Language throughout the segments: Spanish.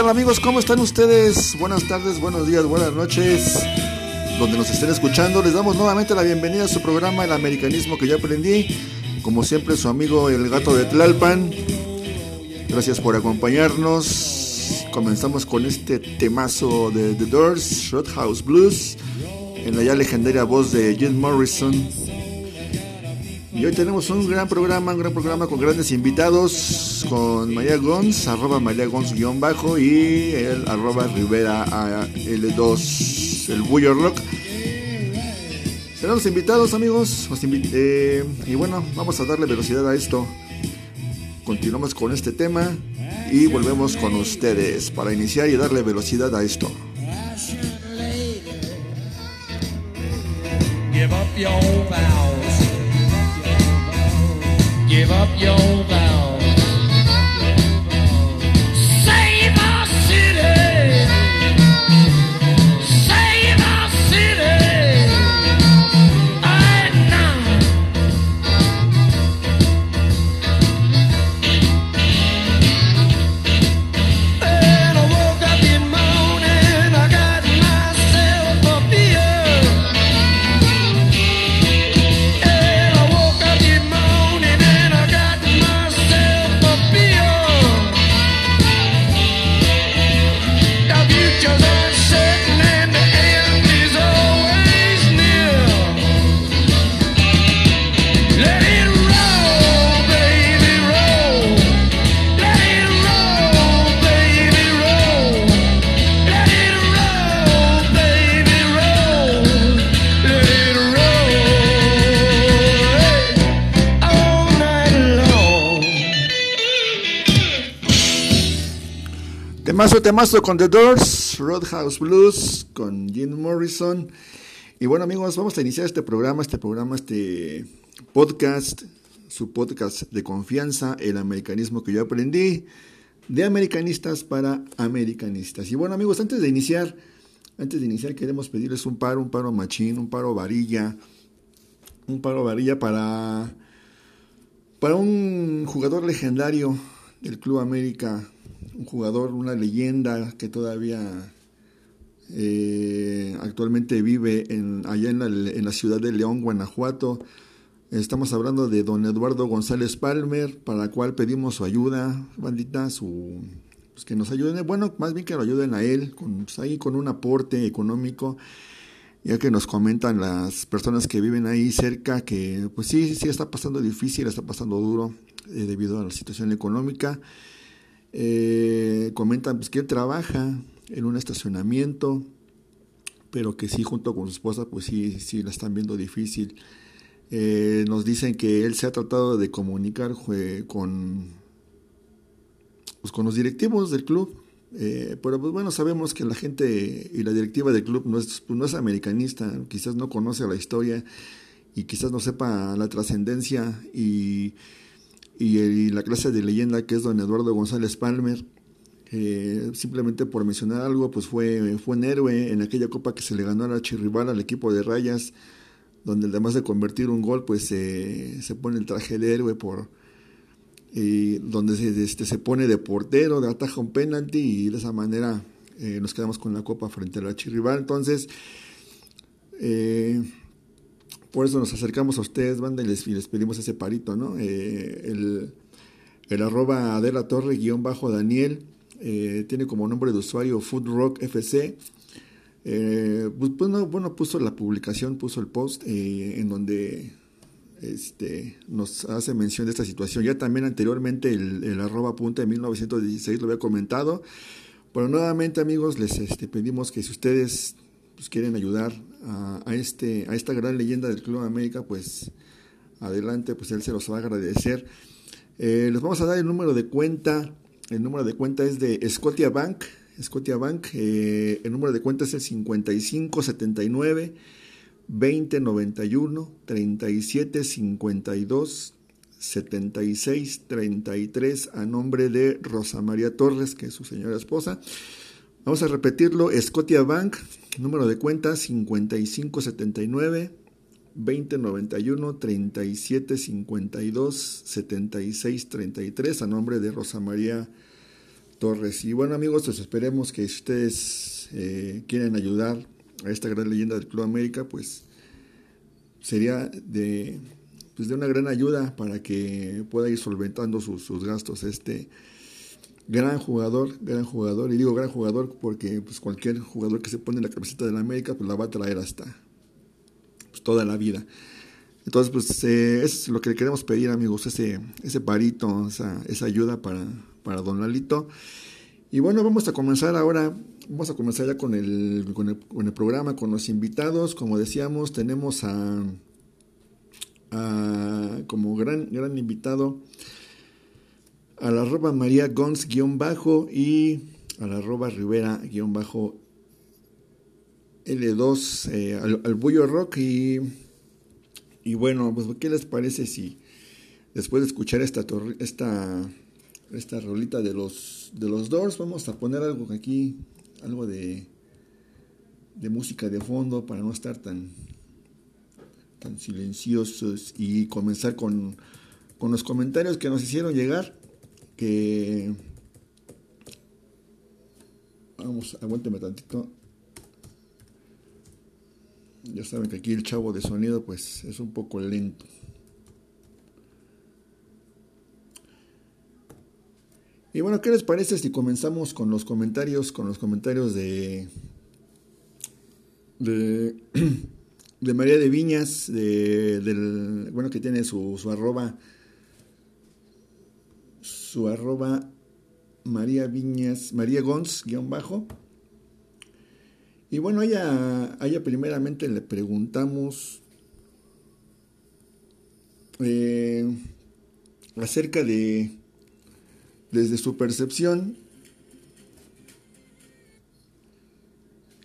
amigos? ¿Cómo están ustedes? Buenas tardes, buenos días, buenas noches. Donde nos estén escuchando, les damos nuevamente la bienvenida a su programa El Americanismo que ya aprendí. Como siempre, su amigo el gato de Tlalpan. Gracias por acompañarnos. Comenzamos con este temazo de The Doors, House Blues, en la ya legendaria voz de Jim Morrison. Y hoy tenemos un gran programa, un gran programa con grandes invitados, con María Gons, arroba María Gons guion bajo y el arroba Rivera L2, el Buller Rock. Serán los invitados amigos, eh, y bueno, vamos a darle velocidad a esto. Continuamos con este tema y volvemos con ustedes para iniciar y darle velocidad a esto. Give up your vow. Temazo, con The Doors, Roadhouse Blues, con Jim Morrison. Y bueno amigos, vamos a iniciar este programa, este programa, este podcast, su podcast de confianza, el americanismo que yo aprendí, de americanistas para americanistas. Y bueno amigos, antes de iniciar, antes de iniciar queremos pedirles un paro, un paro machín, un paro varilla, un paro varilla para, para un jugador legendario del Club América un jugador, una leyenda que todavía eh, actualmente vive en, allá en la, ciudad de León, Guanajuato. Estamos hablando de don Eduardo González Palmer, para la cual pedimos su ayuda, bandita, su, pues que nos ayuden, bueno, más bien que lo ayuden a él, con, pues ahí con un aporte económico, ya que nos comentan las personas que viven ahí cerca que pues sí, sí está pasando difícil, está pasando duro eh, debido a la situación económica. Eh, comentan pues, que él trabaja en un estacionamiento, pero que sí, junto con su esposa, pues sí, sí la están viendo difícil. Eh, nos dicen que él se ha tratado de comunicar con, pues, con los directivos del club, eh, pero pues bueno, sabemos que la gente y la directiva del club no es, pues, no es americanista, quizás no conoce la historia y quizás no sepa la trascendencia y y, la clase de leyenda que es don Eduardo González Palmer, simplemente por mencionar algo, pues fue, fue un héroe en aquella copa que se le ganó a la Chirrival al equipo de Rayas, donde además de convertir un gol, pues se pone el traje de héroe por y donde se, este, se pone de portero, de ataja un penalti y de esa manera eh, nos quedamos con la copa frente a la Chirrival. Entonces, eh, por eso nos acercamos a ustedes, banda, y les, pedimos ese parito, ¿no? Eh, el, el, arroba Adela Torre guion bajo Daniel eh, tiene como nombre de usuario Food Rock FC. Eh, pues, bueno, puso la publicación, puso el post en donde este, nos hace mención de esta situación. Ya también anteriormente el, arroba punta de 1916 lo había comentado. Pero nuevamente amigos, les este, pedimos que si ustedes pues, quieren ayudar a, este, a esta gran leyenda del Club América, pues adelante, pues él se los va a agradecer. Eh, les vamos a dar el número de cuenta. El número de cuenta es de Scotia Bank. Scotia Bank. Eh, el número de cuenta es el 5579 2091 3752 7633 a nombre de Rosa María Torres, que es su señora esposa. Vamos a repetirlo, Scotia Bank, número de cuenta 5579 2091 3752 7633 a nombre de Rosa María Torres. Y bueno amigos, pues esperemos que si ustedes eh, quieren ayudar a esta gran leyenda del Club América, pues sería de, pues de una gran ayuda para que pueda ir solventando sus, gastos. Este gran jugador, gran jugador, y digo gran jugador porque pues cualquier jugador que se pone la camiseta de la América, pues la va a traer hasta pues, toda la vida. Entonces, pues eh, es lo que le queremos pedir, amigos, ese, ese parito, esa, esa ayuda para, para Don Lalito. Y bueno, vamos a comenzar ahora Vamos a comenzar ya con el, con el, programa, con los invitados. Como decíamos, tenemos a, como gran, gran invitado a la arroba María Gons guion bajo y a la arroba Rivera guion bajo L2 eh, al, al, Bullo Rock y, y bueno, pues ¿qué les parece si después de escuchar esta, esta, esta rolita de los, de los Doors vamos a poner algo aquí algo de, de música de fondo para no estar tan, tan silenciosos y comenzar con, con los comentarios que nos hicieron llegar. Que vamos, aguánteme tantito. Ya saben que aquí el chavo de sonido pues es un poco lento. Y bueno, ¿qué les parece si comenzamos con los comentarios, con los comentarios de, de, María de Viñas, de, del, bueno, que tiene su, su arroba, su arroba María Viñas, María Gons, guion bajo. Y bueno, ella, ella primeramente le preguntamos eh, acerca de desde su percepción,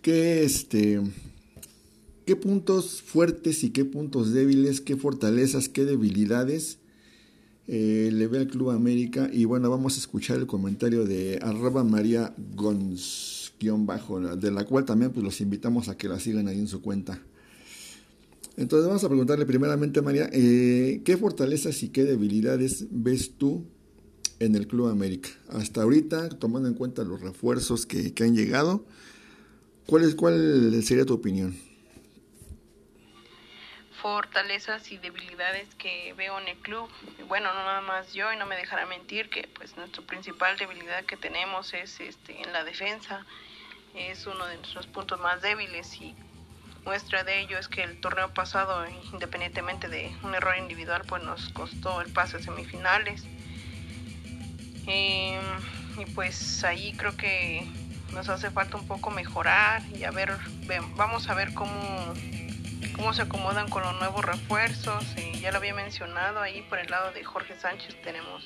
qué, este, qué puntos fuertes y qué puntos débiles, qué fortalezas, qué debilidades eh, le ve al Club América. Y bueno, vamos a escuchar el comentario de arroba María Gons, bajo, de la cual también pues, los invitamos a que la sigan ahí en su cuenta. Entonces vamos a preguntarle primeramente, María, eh, ¿qué fortalezas y qué debilidades ves tú en el Club América. Hasta ahorita, tomando en cuenta los refuerzos que, han llegado, ¿cuál, es, ¿cuál sería tu opinión? Fortalezas y debilidades que veo en el club. Bueno, no nada más yo y no me dejará mentir que pues nuestra principal debilidad que tenemos es este en la defensa. Es uno de nuestros puntos más débiles y muestra de ello es que el torneo pasado, independientemente de un error individual, pues nos costó el pase a semifinales. Em, y pues ahí creo que nos hace falta un poco mejorar y a ver, vamos a ver cómo, cómo se acomodan con los nuevos refuerzos. Y ya lo había mencionado ahí por el lado de Jorge Sánchez tenemos,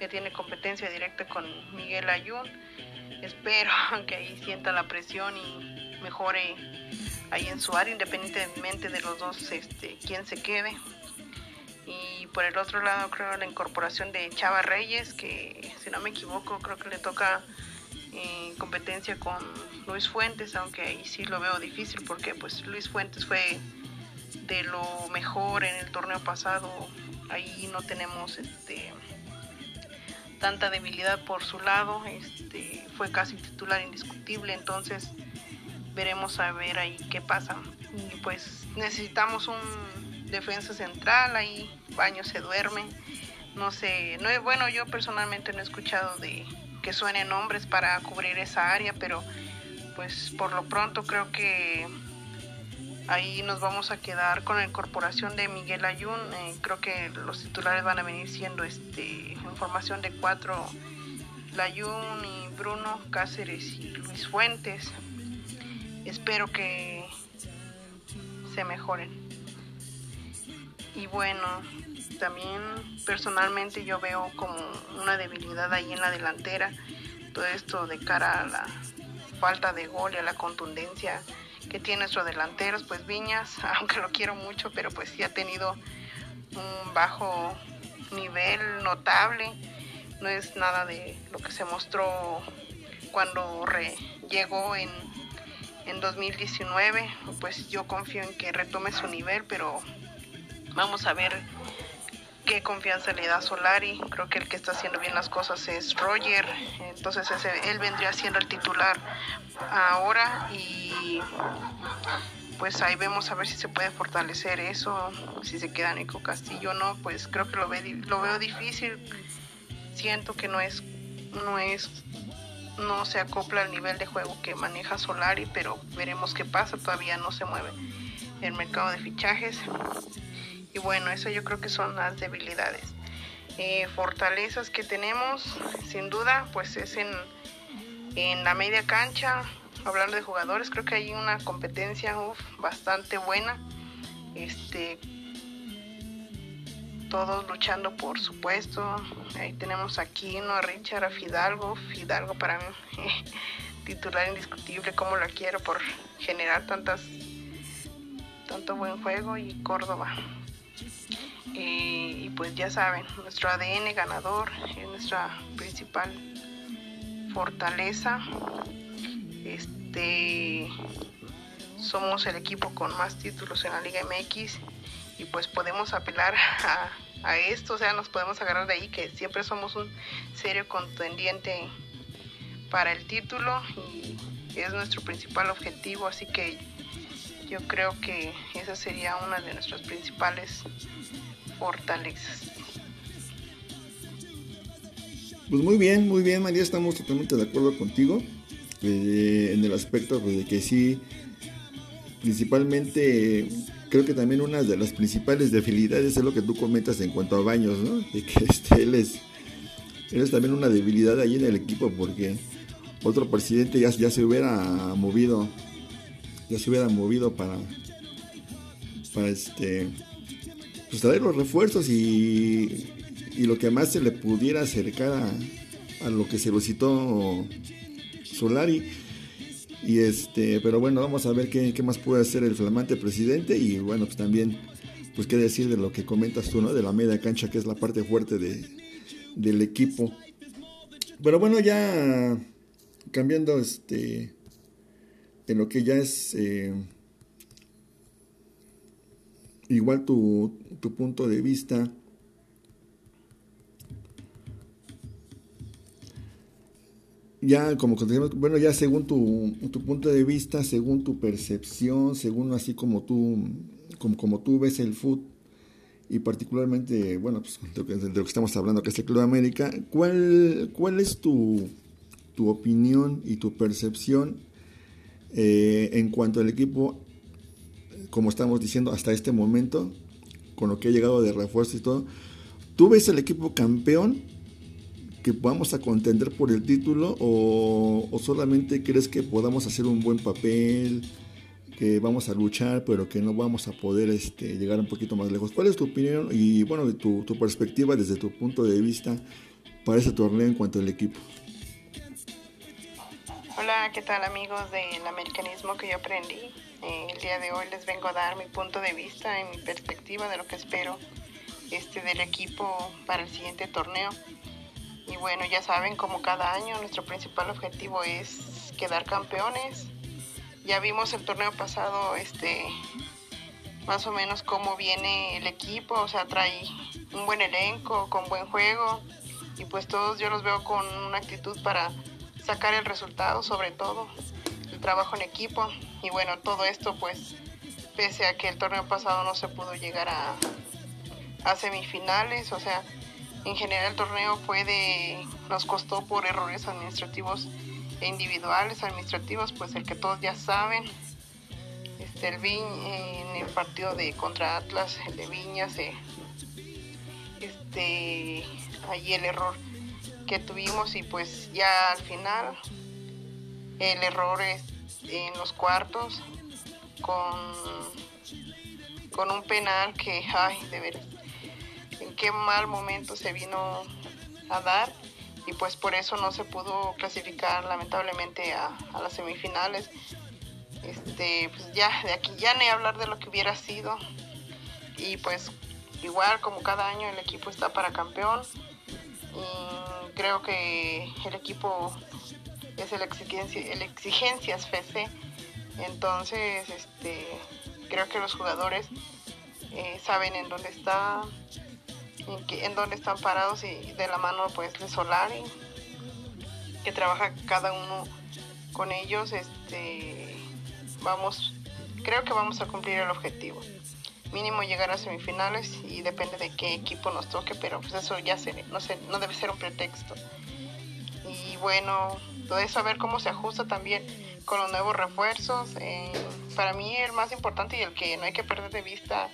ya tiene competencia directa con Miguel Ayun. Espero que ahí sienta la presión y mejore ahí en su área, independientemente de los dos, este, quién se quede. Y por el otro lado creo la incorporación de Chava Reyes, que si no me equivoco creo que le toca eh, competencia con Luis Fuentes, aunque ahí sí lo veo difícil porque pues Luis Fuentes fue de lo mejor en el torneo pasado, ahí no tenemos este tanta debilidad por su lado, este fue casi titular indiscutible, entonces veremos a ver ahí qué pasa. Y pues necesitamos un defensa central, ahí Baño se duerme. No sé, no bueno, yo personalmente no he escuchado de que suenen nombres para cubrir esa área, pero pues por lo pronto creo que Ahí nos vamos a quedar con la incorporación de Miguel Ayun. Eh, creo que los titulares van a venir siendo este, en formación de cuatro, Layun y Bruno Cáceres y Luis Fuentes. Espero que se mejoren. Y bueno, también personalmente yo veo como una debilidad ahí en la delantera. Todo esto de cara a la falta de gol y a la contundencia que tiene nuestro delantero, pues Viñas, aunque lo quiero mucho, pero pues sí ha tenido un bajo nivel notable. No es nada de lo que se mostró cuando llegó en, en 2019. Pues yo confío en que retome su nivel, pero vamos a ver qué confianza le da Solari. Creo que el que está haciendo bien las cosas es Roger. Entonces ese, él vendría siendo el titular ahora y pues ahí vemos a ver si se puede fortalecer eso, si se queda Nico Castillo o no, pues creo que lo, ve, lo veo difícil. Siento que no es no es no se acopla al nivel de juego que maneja Solari, pero veremos qué pasa, todavía no se mueve el mercado de fichajes. Y bueno, eso yo creo que son las debilidades. Eh, fortalezas que tenemos, sin duda, pues es en, en la media cancha. Hablando de jugadores, creo que hay una competencia bastante buena. Este, todos luchando por supuesto. Ahí tenemos aquí ¿no? a Richard, a Fidalgo. Fidalgo para mí, titular indiscutible, como lo quiero por generar tantas tanto buen juego y Córdoba y pues ya saben, nuestro ADN ganador es nuestra principal fortaleza. Este somos el equipo con más títulos en la Liga MX y pues podemos apelar a, a esto, o sea, nos podemos agarrar de ahí que siempre somos un serio contendiente para el título y es nuestro principal objetivo, así que yo creo que esa sería una de nuestras principales fortalezas. Pues muy bien, muy bien María, estamos totalmente de acuerdo contigo eh, en el aspecto de que sí, principalmente creo que también una de las principales debilidades es lo que tú comentas en cuanto a baños, ¿no? De que este, él, es, también una debilidad ahí en el equipo porque otro presidente ya, ya se hubiera movido, ya se hubiera movido para, para este pues traer los refuerzos y, y lo que más se le pudiera acercar a, lo que se lo citó Solari. Y este, pero bueno, vamos a ver qué, más puede hacer el flamante presidente y bueno, pues también, pues qué decir de lo que comentas tú, ¿no? De la media cancha, que es la parte fuerte de, del equipo. Pero bueno, ya cambiando este, en lo que ya es eh, igual tu, punto de vista. Ya, como bueno, ya según tu, tu, punto de vista, según tu percepción, según así como tú, como, como tú ves el fútbol, y particularmente, bueno, pues de lo, que, estamos hablando, que es el Club América, ¿cuál, cuál es tu, tu opinión y tu percepción eh, en cuanto al equipo como estamos diciendo, hasta este momento, con lo que ha llegado de refuerzo y todo, ¿tú ves el equipo campeón que vamos a contender por el título o, solamente crees que podamos hacer un buen papel, que vamos a luchar, pero que no vamos a poder este, llegar un poquito más lejos? ¿Cuál es tu opinión y bueno, tu, tu perspectiva desde tu punto de vista para ese torneo en cuanto al equipo? Hola, ¿qué tal amigos del americanismo que yo aprendí? Eh, el día de hoy les vengo a dar mi punto de vista y mi perspectiva de lo que espero este, del equipo para el siguiente torneo. Y bueno, ya saben, como cada año, nuestro principal objetivo es quedar campeones. Ya vimos el torneo pasado, este, más o menos cómo viene el equipo, o sea, trae un buen elenco, con buen juego, y pues todos yo los veo con una actitud para sacar el resultado sobre todo, el trabajo en equipo. Y bueno, todo esto pues pese a que el torneo pasado no se pudo llegar a, a semifinales, o sea, en general el torneo fue de, nos costó por errores administrativos e individuales, administrativos, pues el que todos ya saben, este, el en el partido de contra Atlas, el de Viñas, este, ahí el error que tuvimos y pues ya al final el error en los cuartos con, con un penal que, ay, de veras, en qué mal momento se vino a dar y pues por eso no se pudo clasificar lamentablemente a, las semifinales. Este, pues ya, de aquí ya ni hablar de lo que hubiera sido. Y pues igual como cada año el equipo está para campeón. Creo que el equipo es el, exigencia, el exigencias FC. Entonces, este, creo que los jugadores eh, saben en dónde está, en, dónde están parados y de la mano pues de Solari, que trabaja cada uno con ellos, este, vamos, creo que vamos a cumplir el objetivo. Mínimo llegar a semifinales y depende de qué equipo nos toque, pero pues eso ya se, no, sé, no debe ser un pretexto. Y bueno, todo eso a ver cómo se ajusta también con los nuevos refuerzos. Eh, para mí el más importante y el que no hay que perder de vista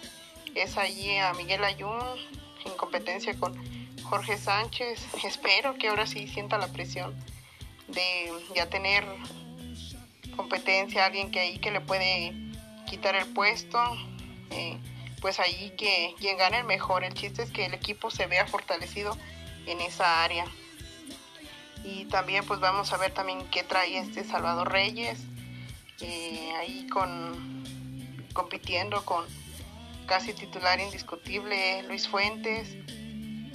es allí a Miguel Ayun, en competencia con Jorge Sánchez. Espero que ahora sí sienta la presión de ya tener competencia, alguien que ahí que le puede quitar el puesto. Eh, pues ahí que quien gane el mejor. El chiste es que el equipo se vea fortalecido en esa área. Y también pues vamos a ver también qué trae este Salvador Reyes. Eh, ahí con compitiendo con casi titular indiscutible Luis Fuentes.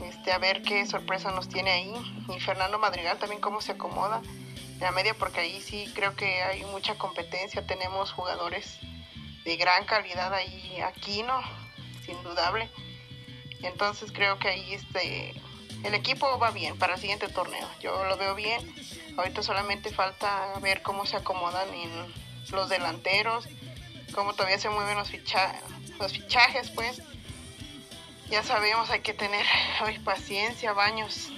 Este, a ver qué sorpresa nos tiene ahí. Y Fernando Madrigal también cómo se acomoda en la media, porque ahí sí creo que hay mucha competencia. Tenemos jugadores de gran calidad ahí, aquí no, sin dudable. Entonces creo que ahí este, el equipo va bien para el siguiente torneo. Yo lo veo bien. Ahorita solamente falta ver cómo se acomodan los delanteros, cómo todavía se mueven los fichajes los fichajes, pues. Ya sabemos, hay que tener hoy paciencia, baños.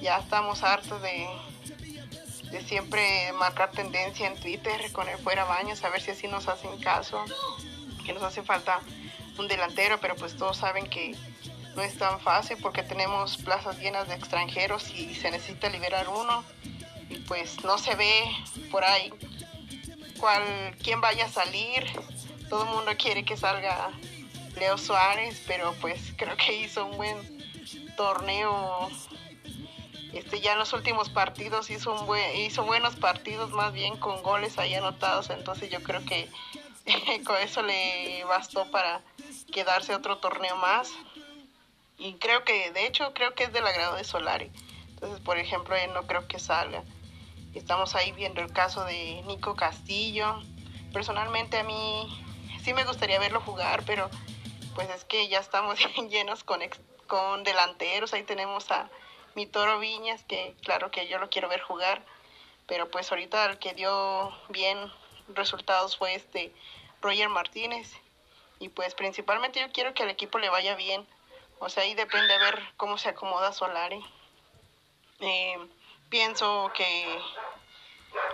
Ya estamos hartos de, de siempre marcar tendencia en Twitter con el fuera baños, a ver si así nos hacen caso, que nos hace falta un delantero, pero pues todos saben que no es tan fácil porque tenemos plazas llenas de extranjeros y se necesita liberar uno y pues no se ve por ahí cuál quién vaya a salir todo el mundo quiere que salga Leo Suárez, pero pues creo que hizo un buen torneo. Este ya en los últimos partidos hizo buen, hizo buenos partidos más bien con goles ahí anotados, entonces yo creo que con eso le bastó para quedarse otro torneo más. Y creo que, de hecho, creo que es del agrado de Solari. Entonces, por ejemplo, él no creo que salga. Estamos ahí viendo el caso de Nico Castillo. Personalmente a mí sí me gustaría verlo jugar, pero pues es que ya estamos llenos con, con delanteros. Ahí tenemos a mi toro Viñas, que claro que yo lo quiero ver jugar, pero pues ahorita el que dio bien resultados fue este Roger Martínez. Y pues principalmente yo quiero que al equipo le vaya bien. O sea, ahí depende de ver cómo se acomoda Solari. Eh, pienso que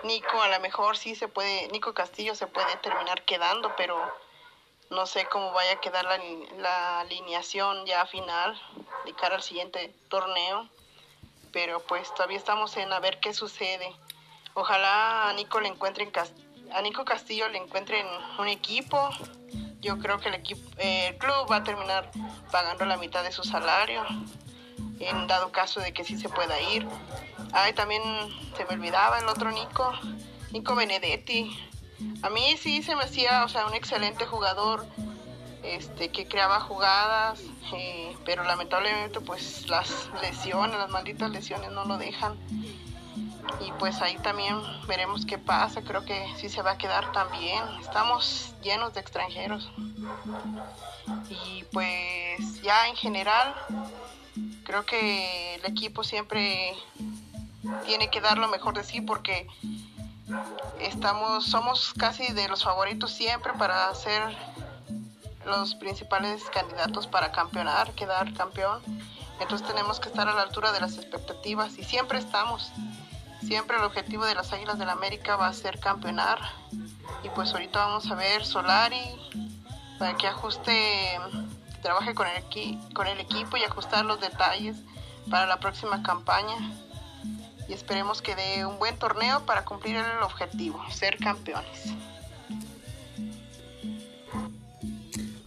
Nico a lo mejor sí se puede, Nico Castillo se puede terminar quedando, pero no sé cómo vaya a quedar la, la alineación ya final de cara al siguiente torneo, pero pues todavía estamos en a ver qué sucede. Ojalá a Nico le encuentren a Nico Castillo le encuentren un equipo. Yo creo que el equipo, el club va a terminar pagando la mitad de su salario en dado caso de que sí se pueda ir. Ay, también se me olvidaba el otro Nico, Nico Benedetti. A mí sí se me hacía, o sea, un excelente jugador, este, que creaba jugadas, eh, pero lamentablemente pues las lesiones, las malditas lesiones no lo dejan. Y pues ahí también veremos qué pasa, creo que sí se va a quedar también. Estamos llenos de extranjeros. Y pues ya en general Creo que el equipo siempre tiene que dar lo mejor de sí porque estamos somos casi de los favoritos siempre para ser los principales candidatos para campeonar, quedar campeón. Entonces tenemos que estar a la altura de las expectativas y siempre estamos. Siempre el objetivo de las Águilas del la América va a ser campeonar. Y pues ahorita vamos a ver Solari para que ajuste, trabaje con el, con el equipo y ajustar los detalles para la próxima campaña. Y esperemos que dé un buen torneo para cumplir el objetivo, ser campeones.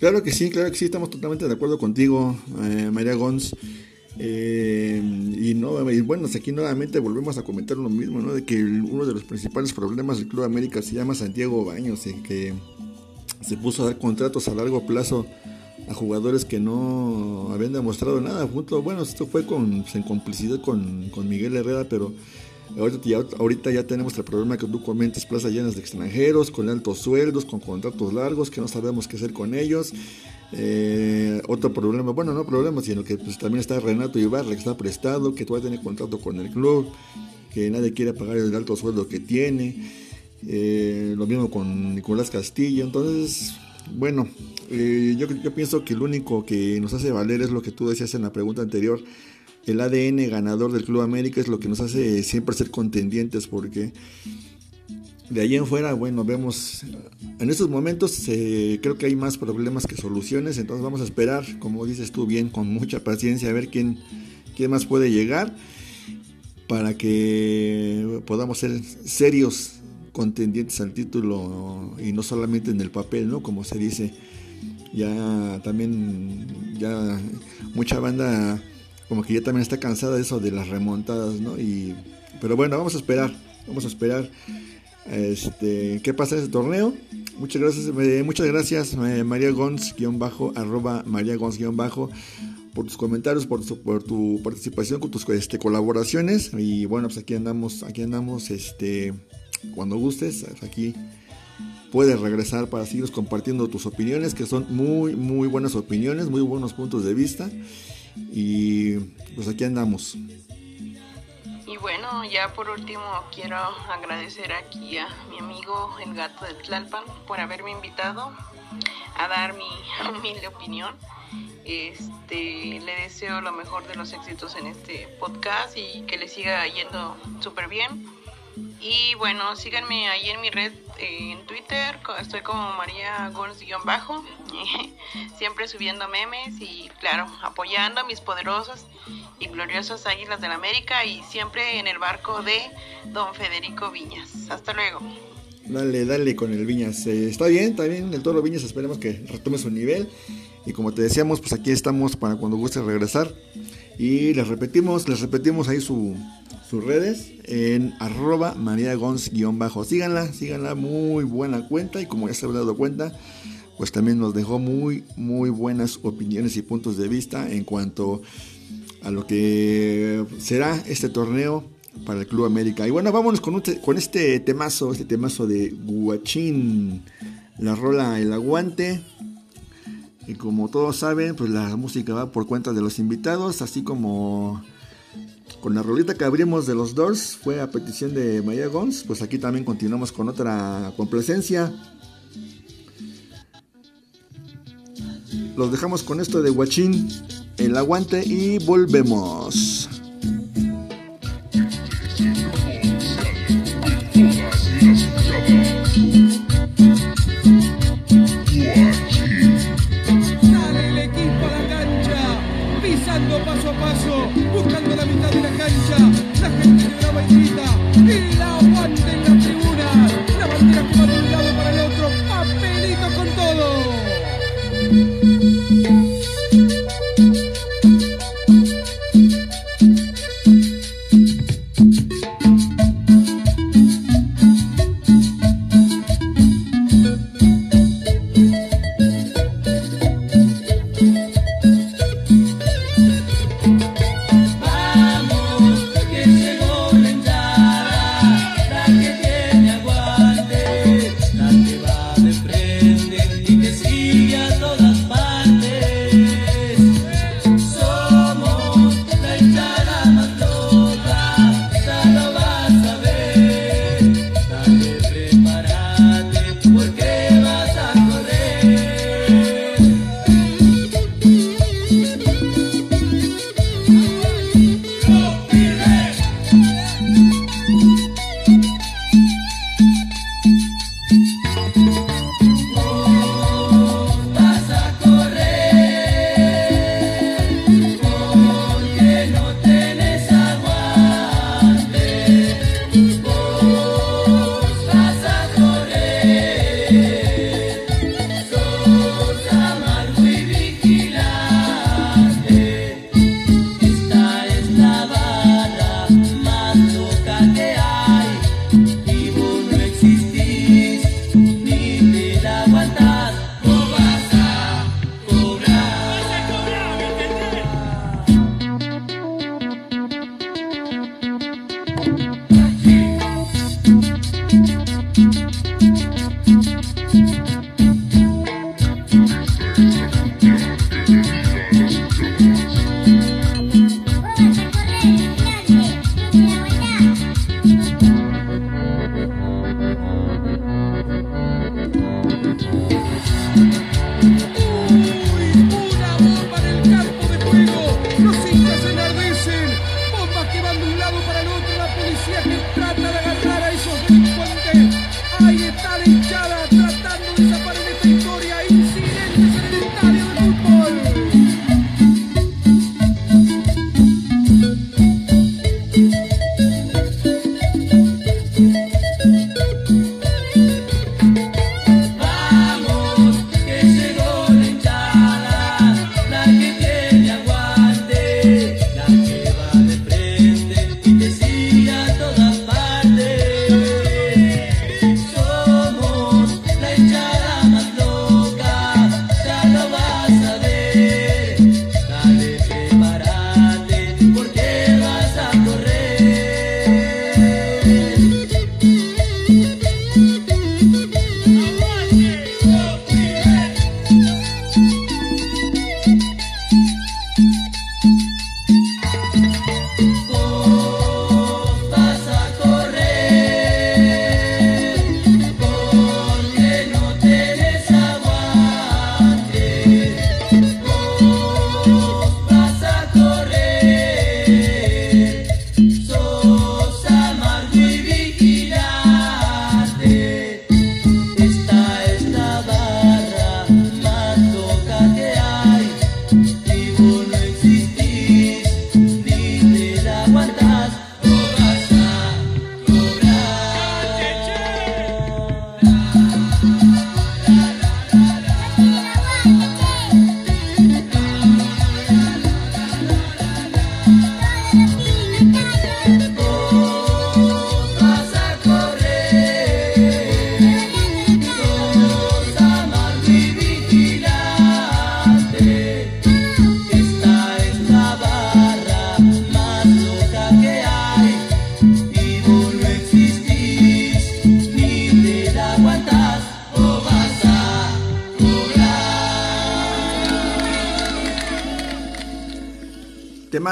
Claro que sí, claro que sí, estamos totalmente de acuerdo contigo, eh, María Gons. Eh, y, no, bueno, aquí nuevamente volvemos a comentar lo mismo, ¿no? De que uno de los principales problemas del Club América se llama Santiago Baños, y que se puso a dar contratos a largo plazo a jugadores que no habían demostrado nada. Bueno, esto fue con, en complicidad con, con Miguel Herrera, pero Ahorita ya, ahorita ya tenemos el problema que tú comentas, plazas llenas de extranjeros, con altos sueldos, con contratos largos, que no sabemos qué hacer con ellos. Eh, otro problema, bueno, no problema, sino que pues, también está Renato Ibarra, que está prestado, que todavía tiene contrato con el club, que nadie quiere pagar el alto sueldo que tiene. Eh, lo mismo con Nicolás Castillo. Entonces, bueno, eh, yo, yo pienso que lo único que nos hace valer es lo que tú decías en la pregunta anterior el ADN ganador del Club América es lo que nos hace siempre ser contendientes porque de ahí en fuera, bueno, vemos, en estos momentos eh, creo que hay más problemas que soluciones, entonces vamos a esperar, como dices tú bien, con mucha paciencia, a ver quién, quién más puede llegar para que podamos ser serios contendientes al título y no solamente en el papel, ¿no? Como se dice, ya también, ya mucha banda como que ya también está cansada de eso de las remontadas, ¿no? Y, pero bueno, vamos a esperar, vamos a esperar este, qué pasa en ese torneo. Muchas gracias, eh, muchas gracias eh, María Gons, guion bajo, arroba María Gons, guion bajo, por tus comentarios, por tu, por tu participación, con tus este, colaboraciones. Y bueno, pues aquí andamos, aquí andamos, este, cuando gustes, aquí puedes regresar para seguir compartiendo tus opiniones, que son muy, muy buenas opiniones, muy buenos puntos de vista. Y pues aquí andamos. Y bueno, ya por último quiero agradecer aquí a mi amigo el gato de Tlalpan por haberme invitado a dar mi humilde opinión. Este, le deseo lo mejor de los éxitos en este podcast y que le siga yendo súper bien. Y bueno, síganme ahí en mi red en Twitter, estoy como María Gons-bajo, siempre subiendo memes y claro, apoyando a mis poderosas y gloriosas Águilas del América y siempre en el barco de Don Federico Viñas. Hasta luego. Dale, dale con el Viñas. Eh, está bien, está bien, el Toro Viñas esperemos que retome su nivel. Y como te decíamos, pues aquí estamos para cuando guste regresar. Y les repetimos, les repetimos ahí su, sus redes en arroba mariagons-bajo. Síganla, síganla, muy buena cuenta y como ya se habrán dado cuenta, pues también nos dejó muy, muy buenas opiniones y puntos de vista en cuanto a lo que será este torneo para el Club América. Y bueno, vámonos con, con este temazo, este temazo de Guachín, la rola El Aguante. Y como todos saben, pues la música va por cuenta de los invitados, así como con la rolita que abrimos de los Doors fue a petición de Maya Gons. Pues aquí también continuamos con otra complacencia. Los dejamos con esto de Guachín, el aguante y volvemos. Bendita.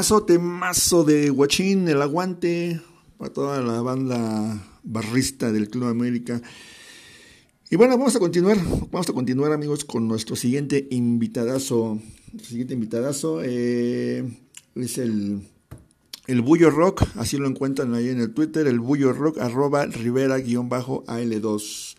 Temazo, de Guachín, el aguante, para toda la banda barrista del Club América. Y bueno, vamos a continuar, vamos a continuar amigos con nuestro siguiente invitadazo. siguiente invitadazo eh, es el, el Bullo Rock, así lo encuentran ahí en el Twitter, el Bullo Rock, arroba Rivera-AL2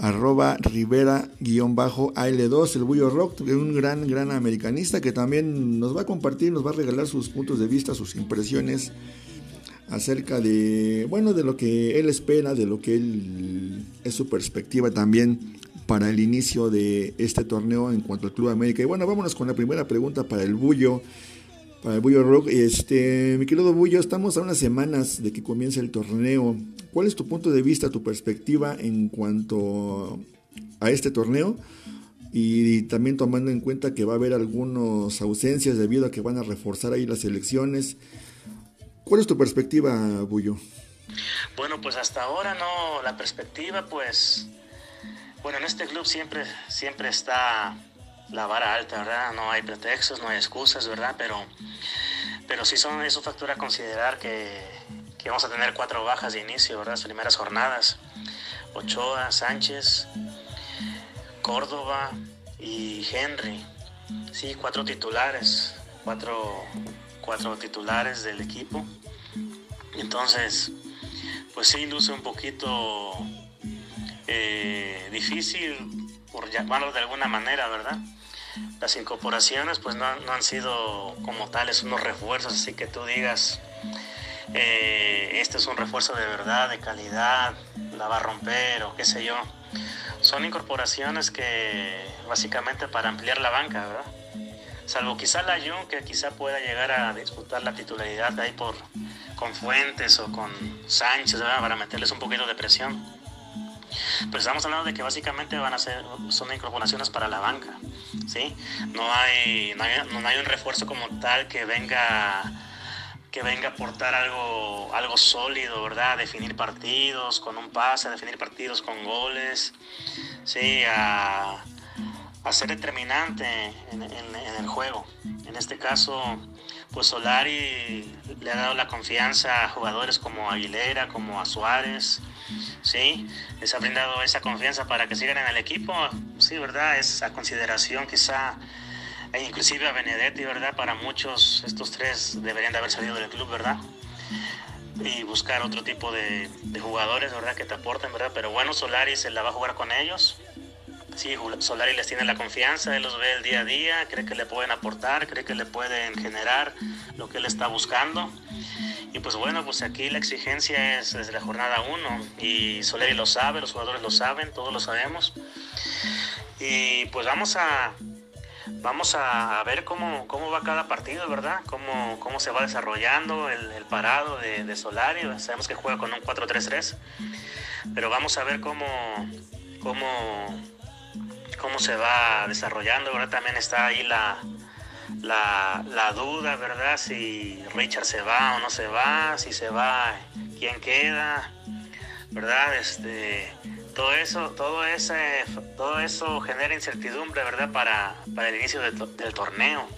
arroba Rivera-AL2, el Bullo Rock, un gran, gran americanista que también nos va a compartir, nos va a regalar sus puntos de vista, sus impresiones acerca de, bueno, de lo que él espera, de lo que él es su perspectiva también para el inicio de este torneo en cuanto al Club América. Y bueno, vámonos con la primera pregunta para el Bullo, para el Bullo Rock. Este, mi querido Bullo, estamos a unas semanas de que comience el torneo. ¿Cuál es tu punto de vista, tu perspectiva en cuanto a este torneo? Y también tomando en cuenta que va a haber algunas ausencias debido a que van a reforzar ahí las elecciones. ¿Cuál es tu perspectiva, Bullo? Bueno, pues hasta ahora no, la perspectiva pues, bueno, en este club siempre, siempre está la vara alta, ¿verdad? No hay pretextos, no hay excusas, ¿verdad? Pero, pero sí son, es un a considerar que, que vamos a tener cuatro bajas de inicio, ¿verdad? Las primeras jornadas. Ochoa, Sánchez, Córdoba y Henry. Sí, cuatro titulares, cuatro cuatro titulares del equipo. Entonces, pues sí, luce un poquito eh, difícil, por llamarlo de alguna manera, ¿verdad? Las incorporaciones pues no, han sido como tales unos refuerzos, así que tú digas, eh, este es un refuerzo de verdad, de calidad, la va a romper o qué sé yo. Son incorporaciones que básicamente para ampliar la banca, ¿verdad? salvo quizá la Jun, que quizá pueda llegar a disputar la titularidad ahí por, con Fuentes o con Sánchez, para meterles un poquito de presión. Pero estamos hablando de que básicamente van a ser, son incorporaciones para la banca, ¿sí? No hay, no hay, un refuerzo como tal que venga que venga a aportar algo, algo sólido, ¿verdad? definir partidos con un pase, a definir partidos con goles, ¿sí? A, a ser determinante en, el juego. En este caso, pues Solari le ha dado la confianza a jugadores como Aguilera, como a Suárez, ¿sí? Les ha brindado esa confianza para que sigan en el equipo, sí, ¿verdad? Esa consideración quizá, e inclusive a Benedetti, ¿verdad? Para muchos estos tres deberían de haber salido del club, ¿verdad? Y buscar otro tipo de, de jugadores, ¿verdad? Que te aporten, ¿verdad? Pero bueno, Solari se la va a jugar con ellos Sí, Solari les tiene la confianza, él los ve el día a día, cree que le pueden aportar, cree que le pueden generar lo que él está buscando. Y pues bueno, pues aquí la exigencia es desde la jornada 1 y Solari lo sabe, los jugadores lo saben, todos lo sabemos. Y pues vamos a, vamos a ver cómo, cómo va cada partido, ¿verdad? Cómo, cómo se va desarrollando el, parado de, de, Solari. Sabemos que juega con un 4-3-3, pero vamos a ver cómo, cómo cómo se va desarrollando, ¿verdad? También está ahí la, la, duda, ¿verdad? Si Richard se va o no se va, si se va, quién queda, ¿verdad? Este, todo eso, todo ese, todo eso genera incertidumbre, ¿verdad? Para, para el inicio del torneo.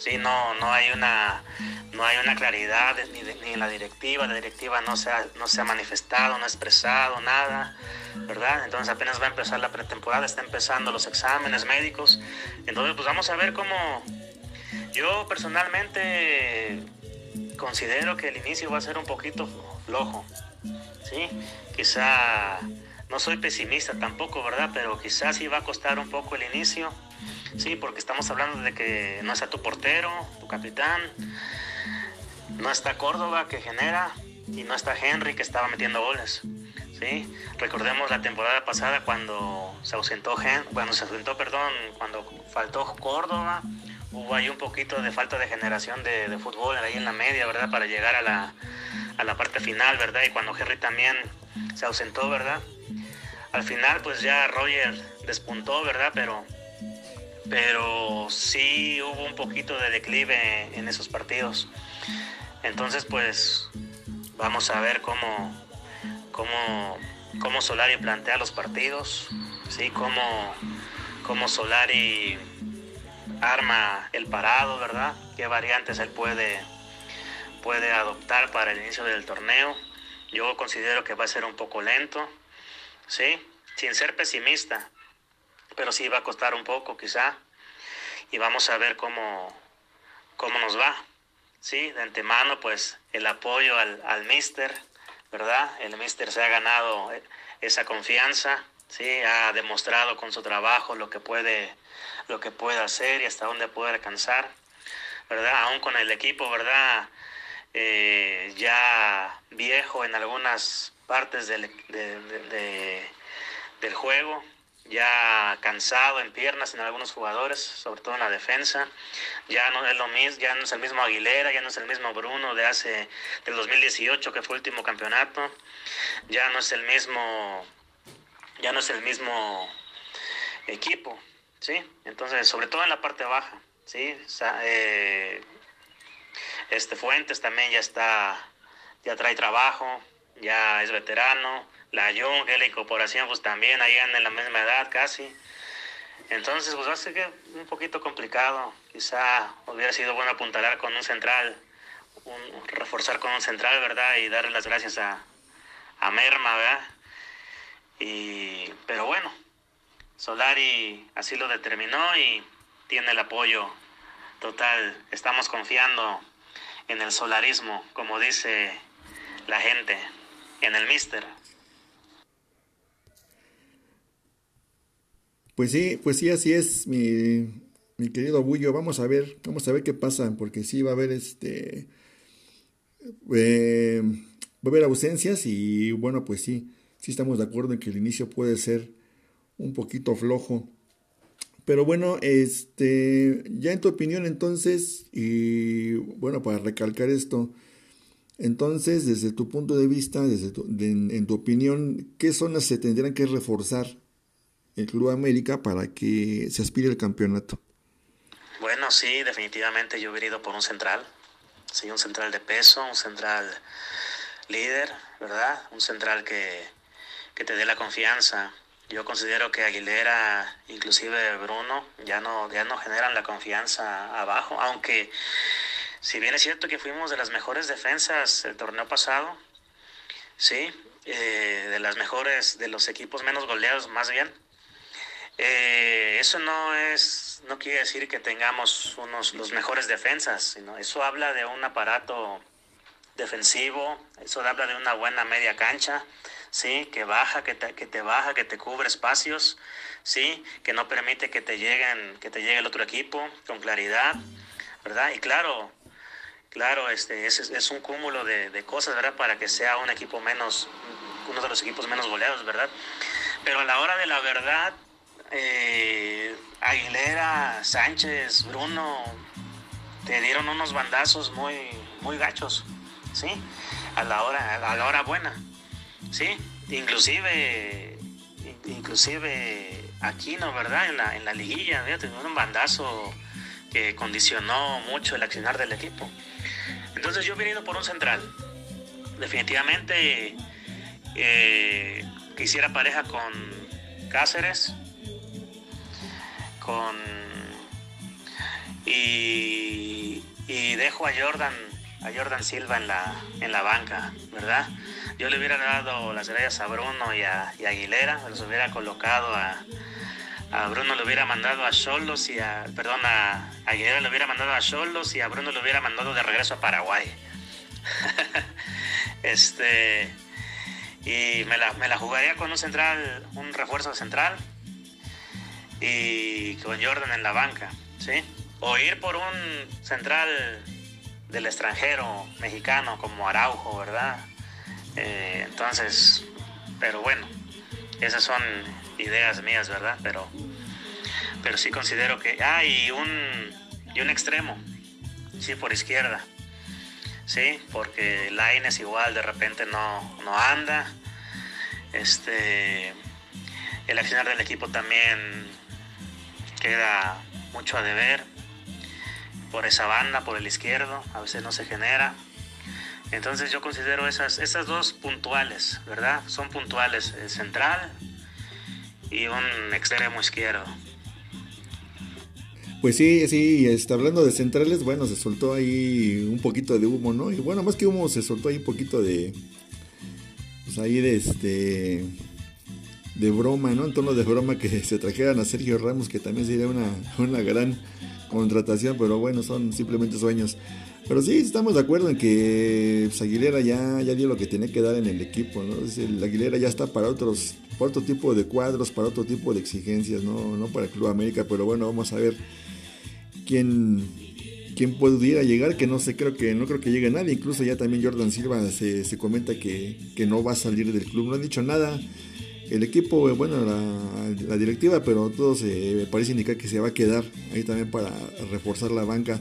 Sí, no, no hay una, no hay una claridad ni, en la directiva, la directiva no se, ha, no se ha manifestado, no ha expresado nada, ¿verdad? Entonces apenas va a empezar la pretemporada, está empezando los exámenes médicos, entonces pues vamos a ver cómo, yo personalmente considero que el inicio va a ser un poquito flojo, ¿sí? Quizá, no soy pesimista tampoco, ¿verdad? Pero quizás sí va a costar un poco el inicio Sí, porque estamos hablando de que no está tu portero, tu capitán, no está Córdoba que genera y no está Henry que estaba metiendo goles. ¿sí? Recordemos la temporada pasada cuando se ausentó, cuando se ausentó, perdón, cuando faltó Córdoba, hubo ahí un poquito de falta de generación de, fútbol ahí en la media, ¿verdad? Para llegar a la, a la parte final, ¿verdad? Y cuando Henry también se ausentó, ¿verdad? Al final, pues ya Roger despuntó, ¿verdad? Pero pero sí hubo un poquito de declive en esos partidos. Entonces, pues vamos a ver cómo, cómo, cómo Solari plantea los partidos, ¿sí? cómo, cómo Solari arma el parado, ¿verdad? ¿Qué variantes él puede, puede adoptar para el inicio del torneo? Yo considero que va a ser un poco lento, ¿sí? Sin ser pesimista, pero sí va a costar un poco quizá. Y vamos a ver cómo, cómo nos va. Sí, de antemano, pues el apoyo al, al mister, ¿verdad? El mister se ha ganado esa confianza, sí, ha demostrado con su trabajo lo que puede, lo que puede hacer y hasta dónde puede alcanzar, ¿verdad? Aún con el equipo, ¿verdad? Eh, ya viejo en algunas partes del, del juego, ya cansado en piernas en algunos jugadores, sobre todo en la defensa. Ya no es lo mismo, ya no es el mismo Aguilera, ya no es el mismo Bruno de hace del 2018 que fue el último campeonato. Ya no es el mismo ya no es el mismo equipo, ¿sí? Entonces, sobre todo en la parte baja, ¿sí? Eh, este Fuentes también ya está ya trae trabajo, ya es veterano la Young, que la incorporación, pues también ahí andan en la misma edad casi. Entonces, pues ser que un poquito complicado. Quizá hubiera sido bueno apuntalar con un central, un, reforzar con un central, ¿verdad? Y darle las gracias a, a Merma, ¿verdad? Y, pero bueno, Solari así lo determinó y tiene el apoyo total. Estamos confiando en el solarismo, como dice la gente, en el mister. Pues sí, pues sí, así es, mi, querido Bullo. Vamos a ver, vamos a ver qué pasa, porque sí va a haber este. Eh, va a haber ausencias y bueno, pues sí, sí estamos de acuerdo en que el inicio puede ser un poquito flojo. Pero bueno, este, ya en tu opinión entonces, y bueno, para recalcar esto, entonces desde tu punto de vista, desde en tu opinión, ¿qué zonas se tendrían que reforzar el Club América para que se aspire el campeonato? Bueno, sí, definitivamente yo hubiera ido por un central, sí, un central de peso, un central líder, ¿verdad? Un central que, que te dé la confianza. Yo considero que Aguilera, inclusive Bruno, ya no, ya no generan la confianza abajo, aunque si bien es cierto que fuimos de las mejores defensas el torneo pasado, sí, eh, de las mejores, de los equipos menos goleados más bien, eh, eso no es, no quiere decir que tengamos unos los mejores defensas, sino eso habla de un aparato defensivo, eso habla de una buena media cancha, sí, que baja, que te, que te baja, que te cubre espacios, sí, que no permite que te lleguen, que te llegue el otro equipo con claridad, ¿verdad? Y claro, claro, este es, es un cúmulo de, de cosas, ¿verdad? Para que sea un equipo menos, uno de los equipos menos goleados, ¿verdad? Pero a la hora de la verdad, eh, Aguilera, Sánchez, Bruno, te dieron unos bandazos muy, muy gachos, ¿sí? A la hora, a la hora buena, ¿sí? Inclusive, inclusive Aquino, ¿verdad? En la, en la liguilla, tenido un bandazo que condicionó mucho el accionar del equipo. Entonces yo he venido por un central. Definitivamente eh, que hiciera pareja con Cáceres, con y, dejo a Jordan a Jordan Silva en la en la banca, ¿verdad? Yo le hubiera dado las gracias a Bruno y a, Aguilera, los hubiera colocado a, a Bruno le hubiera mandado a Cholos y a perdón a, Aguilera le hubiera mandado a Cholos y a Bruno le hubiera mandado de regreso a Paraguay. este y me la, me la jugaría con un central, un refuerzo central, y con Jordan en la banca, ¿sí? O ir por un central del extranjero mexicano como Araujo, ¿verdad? Eh, entonces, pero bueno, esas son ideas mías, ¿verdad? Pero, pero sí considero que hay un, y un extremo, sí, por izquierda, sí, porque es igual de repente no, no anda, este, el accionar del equipo también queda mucho a deber por esa banda, por el izquierdo, a veces no se genera. Entonces yo considero esas, esas dos puntuales, ¿verdad? Son puntuales, el central y un extremo izquierdo. Pues sí, sí, está hablando de centrales, bueno, se soltó ahí un poquito de humo, ¿no? Y bueno, más que humo, se soltó ahí un poquito de, pues ahí de este, de broma, ¿no? En tono de broma que se trajeran a Sergio Ramos, que también sería una, una gran contratación, pero bueno, son simplemente sueños. Pero sí, estamos de acuerdo en que pues, Aguilera ya, ya dio lo que tenía que dar en el equipo, ¿no? el Aguilera ya está para otros, para otro tipo de cuadros, para otro tipo de exigencias, ¿no? No para el Club América, pero bueno, vamos a ver quién, quién pudiera llegar, que no sé, creo que no creo que llegue nadie, incluso ya también Jordan Silva se, se comenta que, que no va a salir del club, no han dicho nada el equipo, bueno, la, directiva, pero todo se parece indicar que se va a quedar ahí también para reforzar la banca.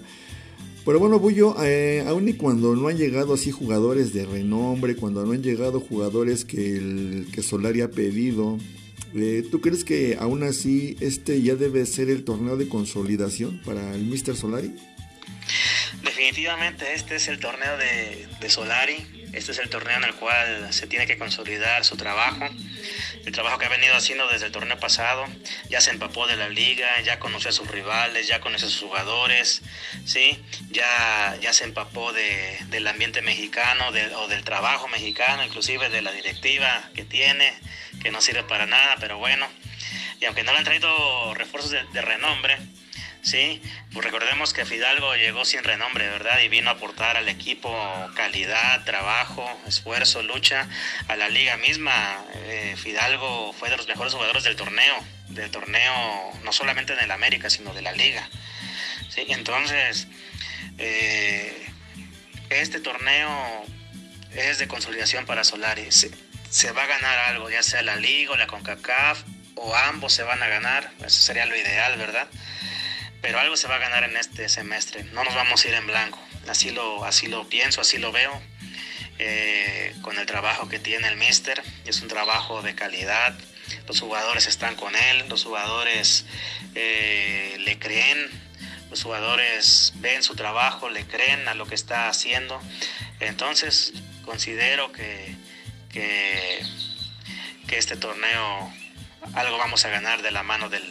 Pero bueno, Bullo, eh, aún y cuando no han llegado así jugadores de renombre, cuando no han llegado jugadores que, que Solari ha pedido, eh, ¿tú crees que aún así este ya debe ser el torneo de consolidación para el Mr. Solari? Definitivamente este es el torneo de Solari, este es el torneo en el cual se tiene que consolidar su trabajo el trabajo que ha venido haciendo desde el torneo pasado, ya se empapó de la liga, ya conoce a sus rivales, ya conoce a sus jugadores, ¿sí? ya, ya se empapó de, del ambiente mexicano o del trabajo mexicano, inclusive de la directiva que tiene, que no sirve para nada, pero bueno, y aunque no le han traído refuerzos de renombre, ¿sí? Pues recordemos que Fidalgo llegó sin renombre, ¿verdad? Y vino a aportar al equipo calidad, trabajo, esfuerzo, lucha, a la liga misma. Eh, Fidalgo fue de los mejores jugadores del torneo, del torneo no solamente en el América, sino de la liga. Entonces, eh, este torneo es de consolidación para Solari. Se, se va a ganar algo, ya sea la liga o la CONCACAF, o ambos se van a ganar, eso sería lo ideal, ¿verdad? Pero algo se va a ganar en este semestre. No nos vamos a ir en blanco. Así lo, así lo pienso, así lo veo. Eh, con el trabajo que tiene el Mister, es un trabajo de calidad. Los jugadores están con él, los jugadores eh, le creen, los jugadores ven su trabajo, le creen a lo que está haciendo. Entonces considero que, que, que este torneo algo vamos a ganar de la mano del,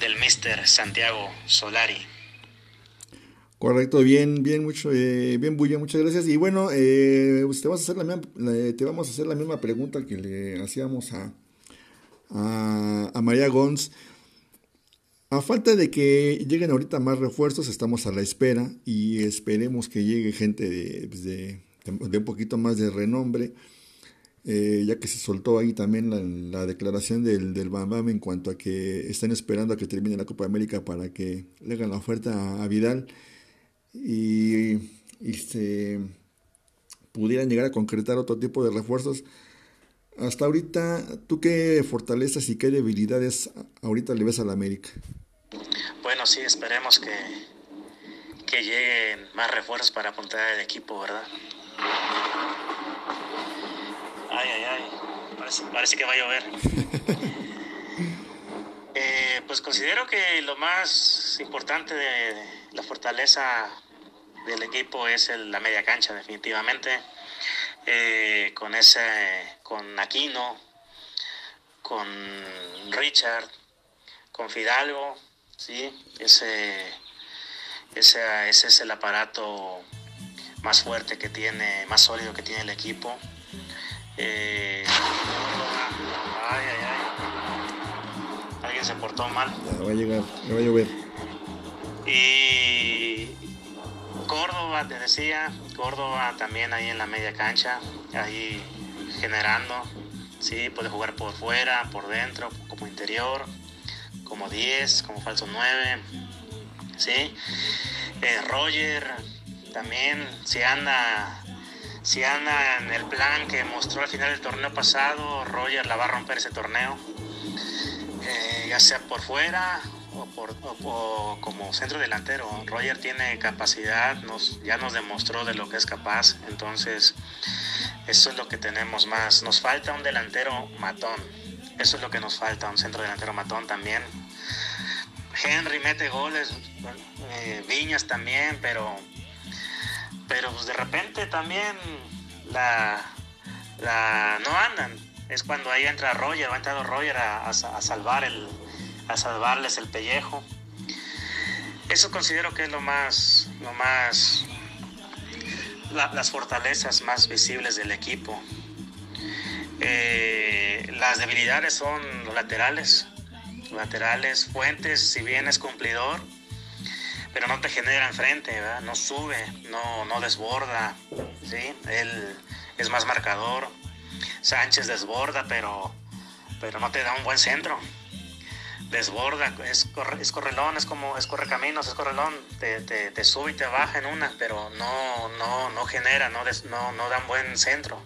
del Mister Santiago Solari. Correcto, bien, bien, mucho, eh, bien, Bulla, muchas gracias. Y bueno, eh, pues te, a hacer la, te vamos a hacer la misma pregunta que le hacíamos a, a, María Gons. A falta de que lleguen ahorita más refuerzos, estamos a la espera y esperemos que llegue gente de, pues de un poquito más de renombre. Eh, ya que se soltó ahí también la, declaración del, del Bam en cuanto a que están esperando a que termine la Copa América para que le hagan la oferta a, Vidal y, se pudieran llegar a concretar otro tipo de refuerzos. Hasta ahorita, ¿tú qué fortalezas y qué debilidades ahorita le ves a la América? Bueno, sí, esperemos que, que lleguen más refuerzos para apuntar el equipo, ¿verdad? Parece, que va a llover. Eh, pues considero que lo más importante de la fortaleza del equipo es la media cancha, definitivamente. Eh, con ese, con Aquino, con Richard, con Fidalgo, sí, ese, ese, ese es el aparato más fuerte que tiene, más sólido que tiene el equipo. Eh, ay, ay, ay. Alguien se portó mal. Ya va a llegar, ya va a llover. Y Córdoba, te decía, Córdoba también ahí en la media cancha, ahí generando. Sí, puede jugar por fuera, por dentro, como interior, como 10, como falso 9. Sí. Eh, Roger también, si anda si anda en el plan que mostró al final del torneo pasado, Roger la va a romper ese torneo, eh, ya sea por fuera o, por, como centro delantero. Roger tiene capacidad, nos, ya nos demostró de lo que es capaz, entonces eso es lo que tenemos más. Nos falta un delantero matón, eso es lo que nos falta, un centro delantero matón también. Henry mete goles, eh, Viñas también, pero pero pues de repente también la, no andan. Es cuando ahí entra Roger, ha entrado Roger a, salvar el, a salvarles el pellejo. eso considero que es lo más, lo más, las fortalezas más visibles del equipo. Eh, las debilidades son los laterales, laterales, Fuentes, si bien es cumplidor, pero no te genera enfrente, no sube, no, no desborda, ¿sí? él es más marcador. Sánchez desborda, pero, pero no te da un buen centro. Desborda, es, es correlón, es como es correcaminos, es correlón, te, te, sube y te baja en una, pero no, no, no genera, no, no, no da un buen centro.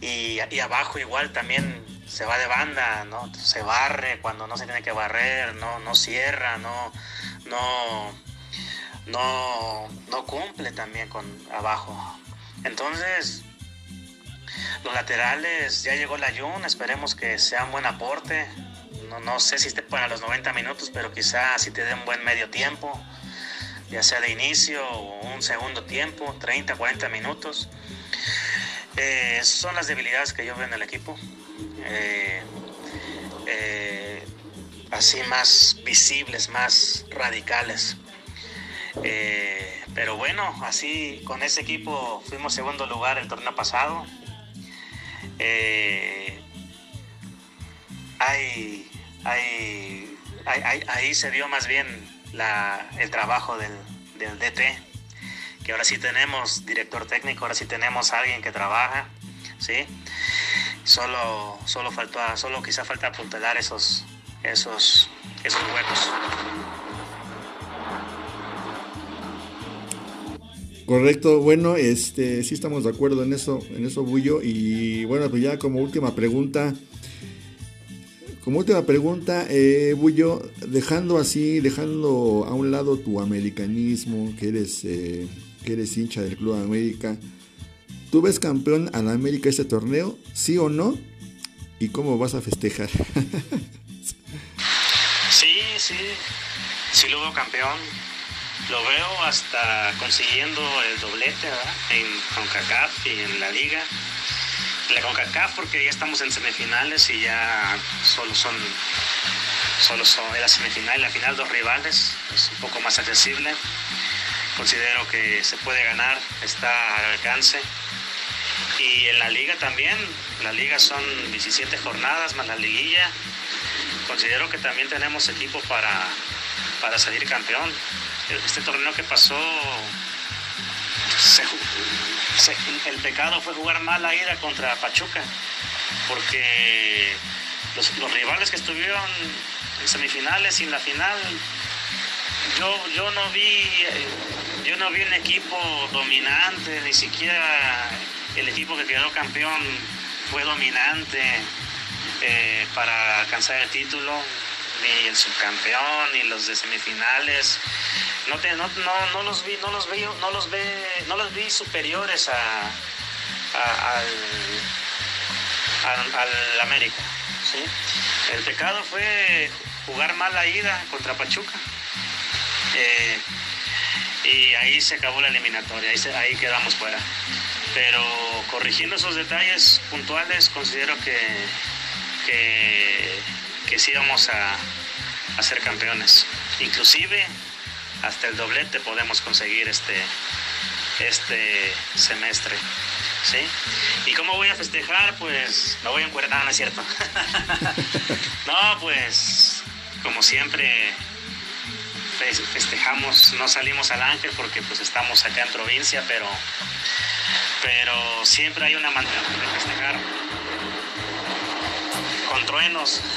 Y, y, abajo igual también se va de banda, ¿no? Se barre cuando no se tiene que barrer, no, no cierra, no, no, no, no cumple también con abajo. Entonces, los laterales, ya llegó la Jun, esperemos que sea un buen aporte. No, no sé si esté para los 90 minutos, pero quizá si te dé un buen medio tiempo, ya sea de inicio o un segundo tiempo, 30, 40 minutos. Eh, son las debilidades que yo veo en el equipo. Eh, eh, así más visibles, más radicales. Pero bueno, así con ese equipo fuimos segundo lugar el torneo pasado. hay, ahí se vio más bien el trabajo del, del DT que ahora sí tenemos director técnico, ahora sí tenemos alguien que trabaja, ¿sí? Solo, solo, faltó, solo quizá falta apuntalar esos, esos, esos huecos. Correcto, bueno, este, sí estamos de acuerdo en eso, en eso, Bullo. Y bueno, pues ya como última pregunta, como última pregunta, eh, Bullo, dejando así, dejando a un lado tu americanismo, que eres eh, que eres hincha del Club América, ¿tú ves campeón a la América este torneo? ¿Sí o no? ¿Y cómo vas a festejar? sí, sí, sí lo veo campeón. Lo veo hasta consiguiendo el doblete en CONCACAF y en la liga. La CONCACAF porque ya estamos en semifinales y ya solo son solo son la semifinal y la final dos rivales, es un poco más accesible considero que se puede ganar, está al alcance. Y en la liga también, la liga son 17 jornadas más la liguilla. Considero que también tenemos equipo para, para salir campeón. Este torneo que pasó, el pecado fue jugar mal la ida contra Pachuca, porque los, rivales que estuvieron en semifinales y en la final yo, yo no vi yo no vi un equipo dominante, ni siquiera el equipo que quedó campeón fue dominante eh, para alcanzar el título, ni el subcampeón, ni los de semifinales. No, no, los vi, no los vi, no los ve, no los vi superiores a, al, al, América. El pecado fue jugar mal la ida contra Pachuca. Eh, y ahí se acabó la eliminatoria, ahí, quedamos fuera. Pero corrigiendo esos detalles puntuales, considero que, que, sí vamos a, a, ser campeones. Inclusive hasta el doblete podemos conseguir este, este semestre. ¿Sí? ¿Y cómo voy a festejar? Pues me voy a encuerdar, ¿no es cierto? no, pues como siempre festejamos, no salimos al ángel porque pues estamos acá en provincia, pero, pero siempre hay una manera de festejar truenos.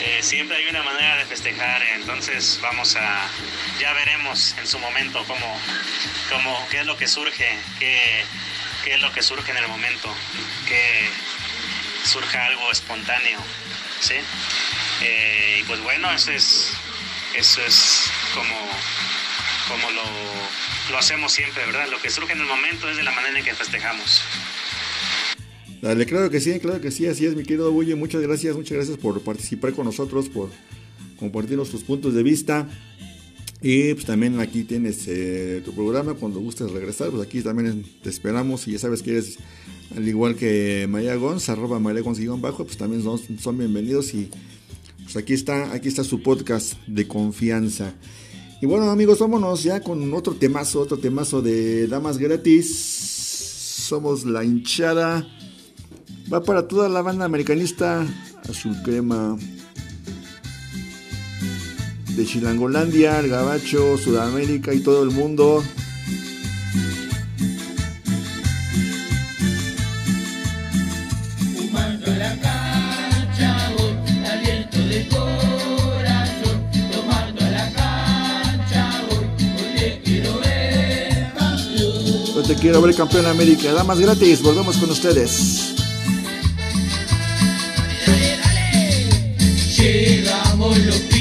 Eh, siempre hay una manera de festejar, entonces vamos a, ya veremos en su momento cómo, cómo qué es lo que surge, qué, qué es lo que surge en el momento, que surja algo espontáneo, ¿sí? Eh, y pues bueno, eso es eso es como, como lo, hacemos siempre, ¿verdad? Lo que surge en el momento es de la manera en que festejamos. Dale, claro que sí, claro que sí, así es, mi querido Bulle. Muchas gracias, muchas gracias por participar con nosotros, por compartirnos tus puntos de vista. Y pues también aquí tienes eh, tu programa, cuando gustes regresar, pues aquí también te esperamos y ya sabes que eres, al igual que Maya Gonz, arroba Maya Gonz bajo, pues también son, son bienvenidos y pues aquí está, aquí está su podcast de confianza. Y bueno amigos, vámonos ya con otro temazo, otro temazo de Damas Gratis. Somos la hinchada. Va para toda la banda americanista azul crema de Chilangolandia, el Gabacho, Sudamérica y todo el mundo. te quiero ver campeón de América. Damas gratis, volvemos con ustedes. Llegamos los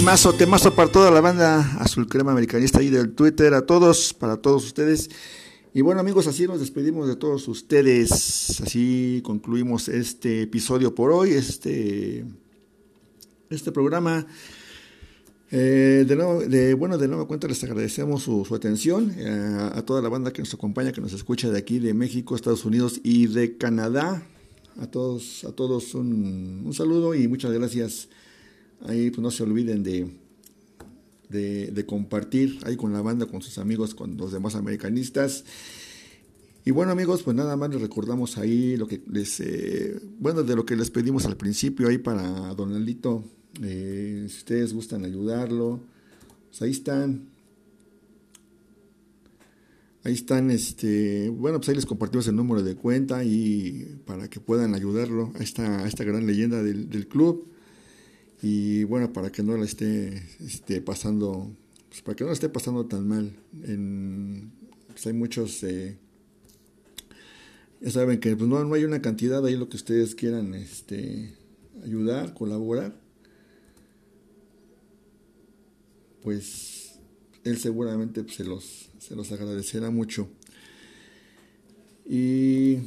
Temazo, temazo para toda la banda azul crema americanista ahí del Twitter, a todos, para todos ustedes. Y bueno amigos, así nos despedimos de todos ustedes. Así concluimos este episodio por hoy, este, este programa. Eh, de nuevo, de, bueno, de nueva cuenta les agradecemos su, su atención eh, a toda la banda que nos acompaña, que nos escucha de aquí, de México, Estados Unidos y de Canadá. A todos, a todos un, un saludo y muchas gracias. Ahí pues no se olviden de, de, compartir ahí con la banda, con sus amigos, con los demás americanistas. Y bueno amigos, pues nada más les recordamos ahí lo que les, eh, bueno, de lo que les pedimos al principio ahí para Donaldito, eh, si ustedes gustan ayudarlo, pues ahí están, ahí están, este, bueno, pues ahí les compartimos el número de cuenta y para que puedan ayudarlo a esta, esta gran leyenda del club y bueno, para que no la esté, esté pasando, pues para que no la esté pasando tan mal, en, pues hay muchos... Eh, ya saben que pues, no, no hay una cantidad ahí lo que ustedes quieran este, ayudar, colaborar. Pues él seguramente pues, se, los, se los agradecerá mucho. Y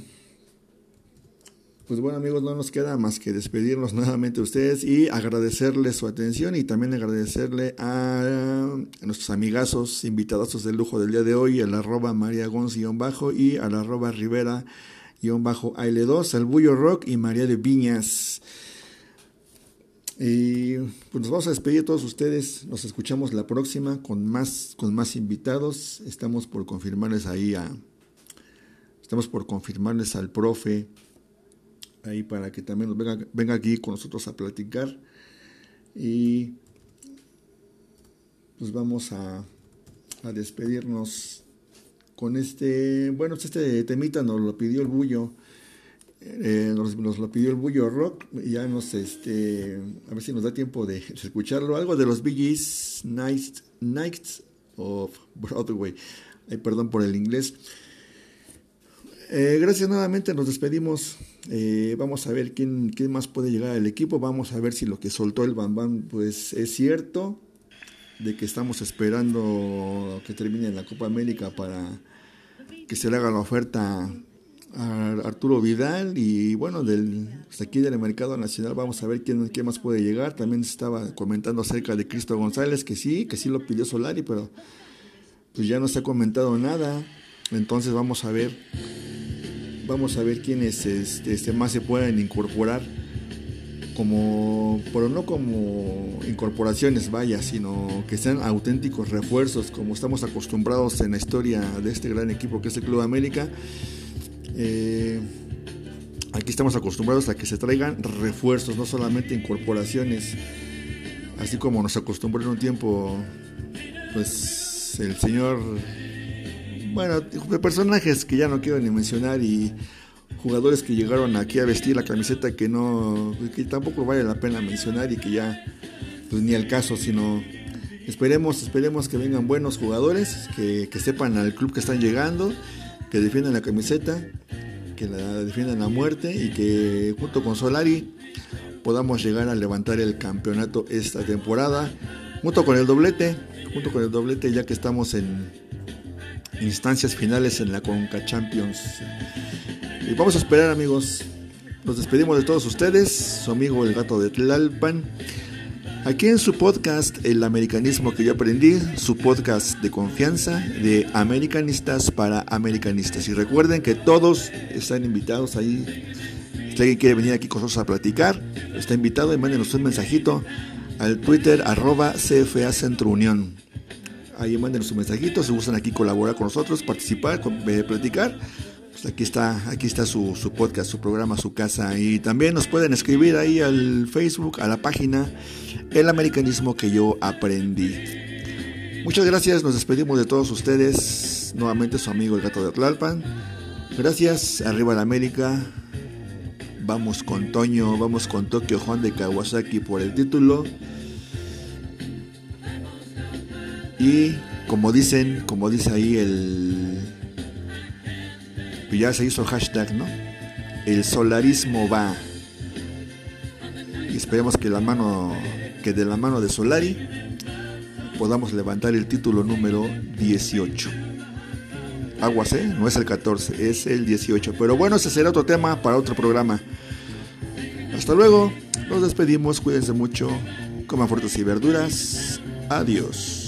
pues bueno amigos, no nos queda más que despedirnos nuevamente a ustedes y agradecerles su atención y también agradecerle a, nuestros amigazos, invitados del lujo del día de hoy, al arroba María bajo y al arroba Rivera bajo AL2, al Bullo Rock y María de Viñas. Y pues nos vamos a despedir a todos ustedes. Nos escuchamos la próxima con más, con más invitados. Estamos por confirmarles ahí a. Estamos por confirmarles al profe ahí para que también venga, venga aquí con nosotros a platicar. Y pues vamos a, a despedirnos con este, bueno, este temita nos lo pidió el Bullo, eh, nos, lo pidió el Bullo Rock, ya nos, este, a ver si nos da tiempo de, escucharlo, algo de los Bee Nights, Nights of Broadway, Ay, perdón por el inglés. Eh, gracias nuevamente, nos despedimos. Eh, vamos a ver quién, quién más puede llegar al equipo. Vamos a ver si lo que soltó el Bambam pues es cierto. De que estamos esperando que termine la Copa América para que se le haga la oferta a Arturo Vidal. Y bueno, del, pues aquí del mercado nacional vamos a ver quién, quién más puede llegar. También estaba comentando acerca de Cristo González, que sí, que sí lo pidió Solari, pero pues ya no se ha comentado nada. Entonces vamos a ver vamos a ver quiénes este, este, más se pueden incorporar como pero no como incorporaciones vaya sino que sean auténticos refuerzos como estamos acostumbrados en la historia de este gran equipo que es el Club América. Eh, aquí estamos acostumbrados a que se traigan refuerzos no solamente incorporaciones así como nos acostumbró en un tiempo pues el señor bueno, personajes que ya no quiero ni mencionar y jugadores que llegaron aquí a vestir la camiseta que no, que tampoco vale la pena mencionar y que ya, pues ni al caso, sino esperemos, esperemos que vengan buenos jugadores, que, sepan al club que están llegando, que defiendan la camiseta, que la defiendan a muerte y que junto con Solari podamos llegar a levantar el campeonato esta temporada, junto con el doblete, junto con el doblete ya que estamos en instancias finales en la Conca Champions. Y vamos a esperar amigos. Nos despedimos de todos ustedes, su amigo el gato de Tlalpan. Aquí en su podcast El Americanismo que yo aprendí, su podcast de confianza de americanistas para americanistas. Y recuerden que todos están invitados ahí. Si alguien quiere venir aquí con nosotros a platicar, está invitado y mándenos un mensajito al Twitter arroba CFA Centro Unión ahí manden su mensajito, si gustan aquí colaborar con nosotros, participar, eh, platicar, pues aquí está, aquí está su, su, podcast, su programa, su casa. Y también nos pueden escribir ahí al Facebook, a la página El Americanismo que yo aprendí. Muchas gracias, nos despedimos de todos ustedes. Nuevamente su amigo el gato de Tlalpan. Gracias, arriba la América. Vamos con Toño, vamos con Tokio Juan de Kawasaki por el título. Y como dicen, como dice ahí el... Ya se hizo hashtag, ¿no? El solarismo va. Y esperemos que la mano, que de la mano de Solari podamos levantar el título número 18. Aguas, ¿eh? No es el 14, es el 18. Pero bueno, ese será otro tema para otro programa. Hasta luego, nos despedimos, cuídense mucho, coman frutas y verduras. Adiós.